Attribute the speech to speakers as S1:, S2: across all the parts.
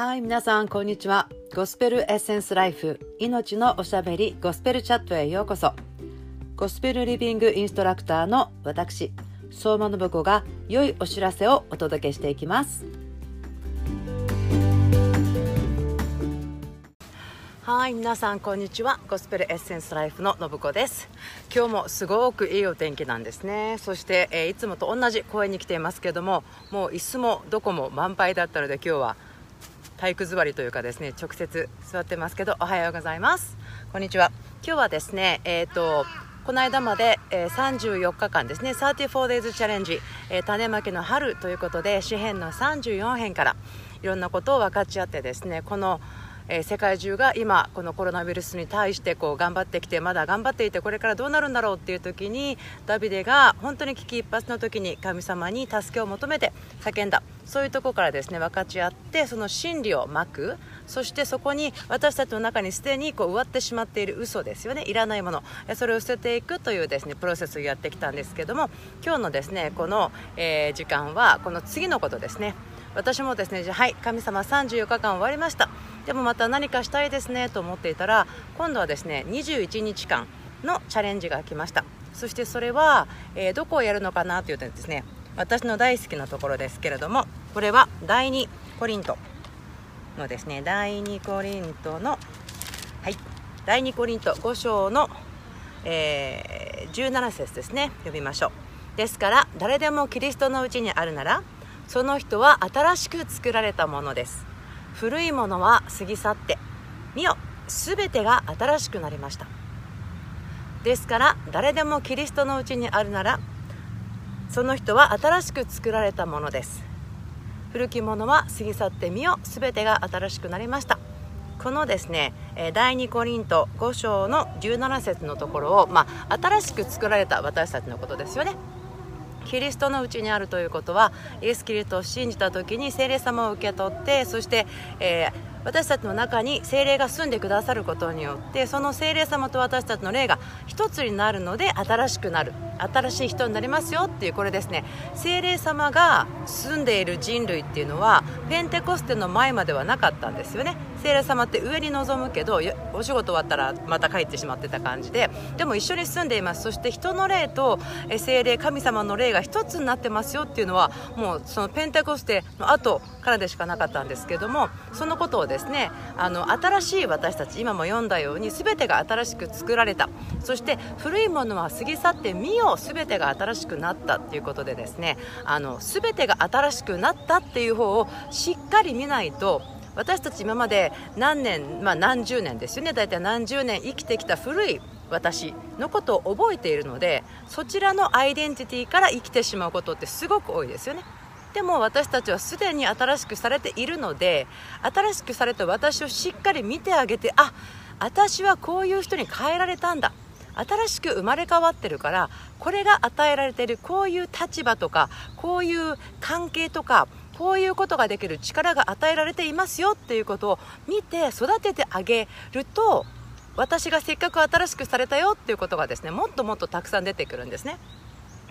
S1: はい、皆さん、こんにちは。ゴスペルエッセンスライフ、命のおしゃべり、ゴスペルチャットへようこそ。ゴスペルリビングインストラクターの私、相馬信子が良いお知らせをお届けしていきます。はい皆さんこんにちはゴスペルエッセンスライフの信子です今日もすごくいいお天気なんですねそして、えー、いつもと同じ公園に来ていますけれどももう椅子もどこも満杯だったので今日は体育座りというかですね直接座ってますけどおはようございます。こんにちは。今日はですねえっ、ー、とこの間まで、えー、34日間ですね 34days チャレンジ、えー、種まきの春ということで詩編の34編からいろんなことを分かち合ってですねこのえー、世界中が今このコロナウイルスに対してこう頑張ってきてまだ頑張っていてこれからどうなるんだろうっていう時にダビデが本当に危機一髪の時に神様に助けを求めて叫んだ。そういうとこからですね分かち合ってその真理をまく。そしてそこに私たちの中にすでにこう植わってしまっている嘘ですよね。いらないもの。それを捨てていくというですねプロセスをやってきたんですけども今日のですねこの、えー、時間はこの次のことですね。私もですねじゃはい神様34日間終わりました。でもまた何かしたいですねと思っていたら今度はですね21日間のチャレンジが来ました。そしてそれは、えー、どこをやるのかなというとですね私の大好きなところですけれどもこれは第2コリントのですね第2コリントのはい第2コリント5章の、えー、17節ですね読みましょう。ですから誰でもキリストのうちにあるならその人は新しく作られたものです。古いものは過ぎ去って見よ全てが新しくなりました。ですから誰でもキリストのうちにあるならその人は新しく作られたものです。古きものは過ぎ去ってみよ全てが新しくなりました。このですね第2コリント5章の17節のところを、まあ、新しく作られた私たちのことですよね。キリストのうちにあるということはイエス・キリストを信じた時に聖霊様を受け取ってそして、えー、私たちの中に精霊が住んでくださることによってその精霊様と私たちの霊が一つになるので新しくなる。新しい人になりますよっていうこれですね。精霊様が住んでいる人類っていうのはペンテコステの前まではなかったんですよね。精霊様って上に望むけどお仕事終わったらまた帰ってしまってた感じで。でも一緒に住んでいます。そして人の霊と精霊神様の霊が一つになってますよっていうのはもうそのペンテコステの後からでしかなかったんですけどもそのことをですねあの新しい私たち今も読んだように全てが新しく作られた。そして古いものは過ぎ去って見よ全てが新しくなったっていうことでですねあの全てが新しくなったっていう方をしっかり見ないと私たち今まで何年、まあ、何十年ですよね。大体何十年生きてきた古い私のことを覚えているのでそちらのアイデンティティから生きてしまうことってすごく多いですよね。でも私たちはすでに新しくされているので新しくされた私をしっかり見てあげてあ私はこういう人に変えられたんだ。新しく生まれ変わってるからこれが与えられてるこういう立場とかこういう関係とかこういうことができる力が与えられていますよっていうことを見て育ててあげると私がせっかく新しくされたよっていうことがですねもっともっとたくさん出てくるんですね。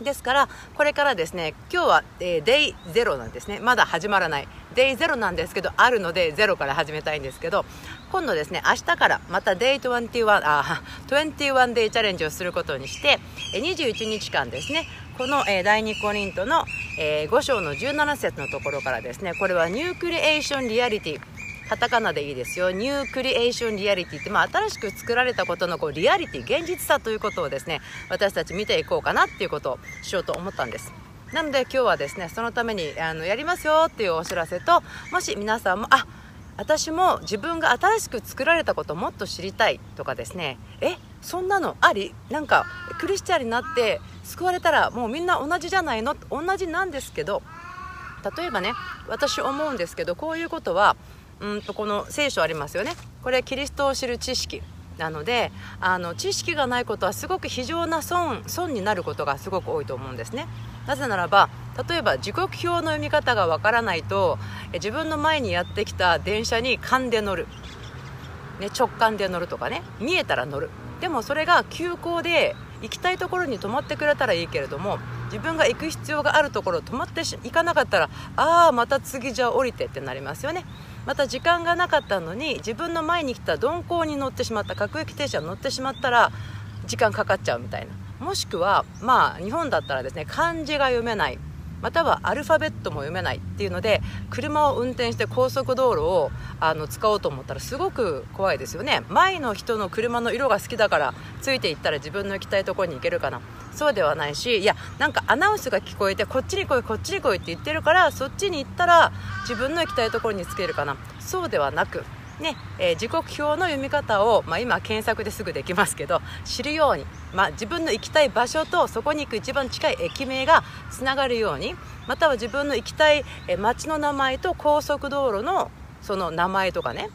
S1: ですからこれからですね今日は、えー、 Day Zero なんですね。まだ始まらない。 Day Zero なんですけどあるのでゼロから始めたいんですけど今度ですね明日からまた Day 21あ21 Day Challenge をすることにして21日間ですねこの、えー、第2コリントの、えー、5章の17節のところからですねこれは New Creation Reality。カタカナでいいですよ。ニュークリエーションリアリティって、まあ、新しく作られたことのこうリアリティ現実さということをですね私たち見ていこうかなっていうことをしようと思ったんです。なので今日はですねそのためにあのやりますよっていうお知らせともし皆さんもあ私も自分が新しく作られたことをもっと知りたいとかですねえそんなのあり？なんかクリスチャンになって救われたらもうみんな同じじゃないの？同じなんですけど例えばね私思うんですけどこういうことはうんとこの聖書ありますよね。これキリストを知る知識。なのであの知識がないことはすごく非常な損損になることがすごく多いと思うんですね。なぜならば例えば時刻表の読み方がわからないと自分の前にやってきた電車に勘で乗る、ね、直感で乗るとかね。見えたら乗る。でもそれが急行で行きたいところに泊まってくれたらいいけれども自分が行く必要があるところ止まって行かなかったらああまた次じゃあ降りてってなりますよね。また時間がなかったのに自分の前に来た鈍行に乗ってしまった各駅停車に乗ってしまったら時間かかっちゃうみたいな。もしくはまあ日本だったらですね漢字が読めない。またはアルファベットも読めないっていうので車を運転して高速道路をあの使おうと思ったらすごく怖いですよね。前の人の車の色が好きだからついていったら自分の行きたいところに行けるかな。そうではないしいやなんかアナウンスが聞こえてこっちに来いこっちに来いって言ってるからそっちに行ったら自分の行きたいところに着けるかな。そうではなくねえー、時刻表の読み方を、まあ、今検索ですぐできますけど知るように、まあ、自分の行きたい場所とそこに行く一番近い駅名がつながるようにまたは自分の行きたい、えー、町の名前と高速道路のその名前とかね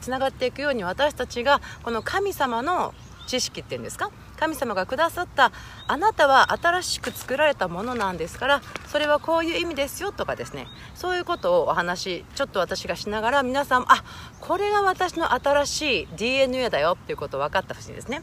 S1: つながっていくように私たちがこの神様の知識っていうんですか神様がくださったあなたは新しく作られたものなんですからそれはこういう意味ですよとかですね。そういうことをお話ちょっと私がしながら皆さんあこれが私の新しい DNA だよっていうことを分かってほしいですね。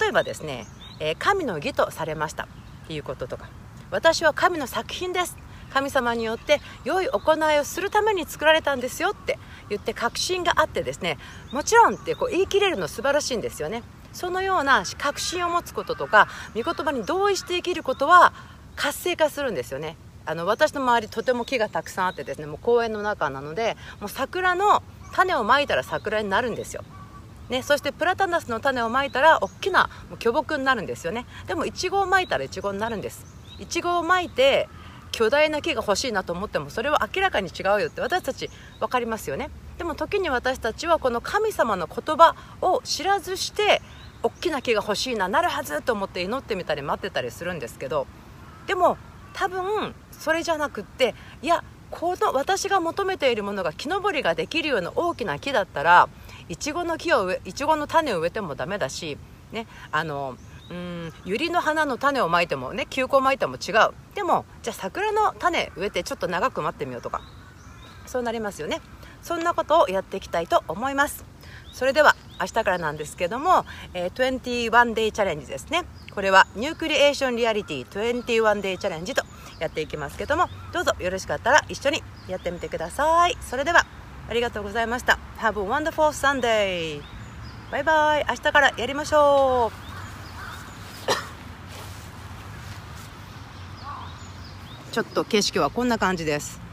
S1: 例えばですね、え、神の義とされましたっていうこととか私は神の作品です。神様によって良い行いをするために作られたんですよって言って確信があってですねもちろんってこう言い切れるの素晴らしいんですよね。そのような確信を持つこととか御言葉に同意して生きることは活性化するんですよね。あの私の周りとても木がたくさんあってですねもう公園の中なのでもう桜の種をまいたら桜になるんですよ。ね、そしてプラタナスの種をまいたら大きな巨木になるんですよね。でもイチゴをまいたらイチゴになるんです。イチゴをまいて巨大な木が欲しいなと思ってもそれは明らかに違うよって私たち分かりますよね。でも時に私たちはこの神様の言葉を知らずして大きな木が欲しいななるはずと思って祈ってみたり待ってたりするんですけどでも多分それじゃなくっていやこの私が求めているものが木登りができるような大きな木だったらいちごの木を植えいちごの種を植えてもダメだしねあのうん百合の花の種をまいてもね球根まいても違う。でもじゃあ桜の種植えてちょっと長く待ってみようとかそうなりますよね。そんなことをやっていきたいと思います。それでは明日からなんですけども、えー、21 day チャレンジですね。これはニュークリエーションリアリティ21 day チャレンジとやっていきますけどもどうぞよろしかったら一緒にやってみてください。それではありがとうございました。Have a wonderful Sunday. バイバイ明日からやりましょう。ちょっと景色はこんな感じです。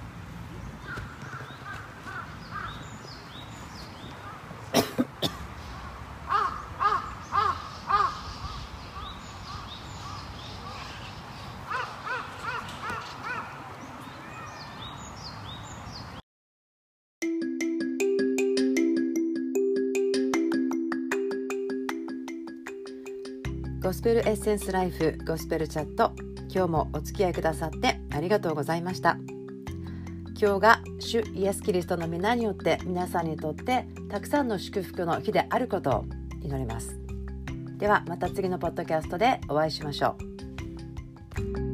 S1: ゴスペルエッセンスライフゴスペルチャット。今日もお付き合いくださってありがとうございました。今日が主イエス・キリストの皆によって皆さんにとってたくさんの祝福の日であることを祈ります。ではまた次のポッドキャストでお会いしましょう。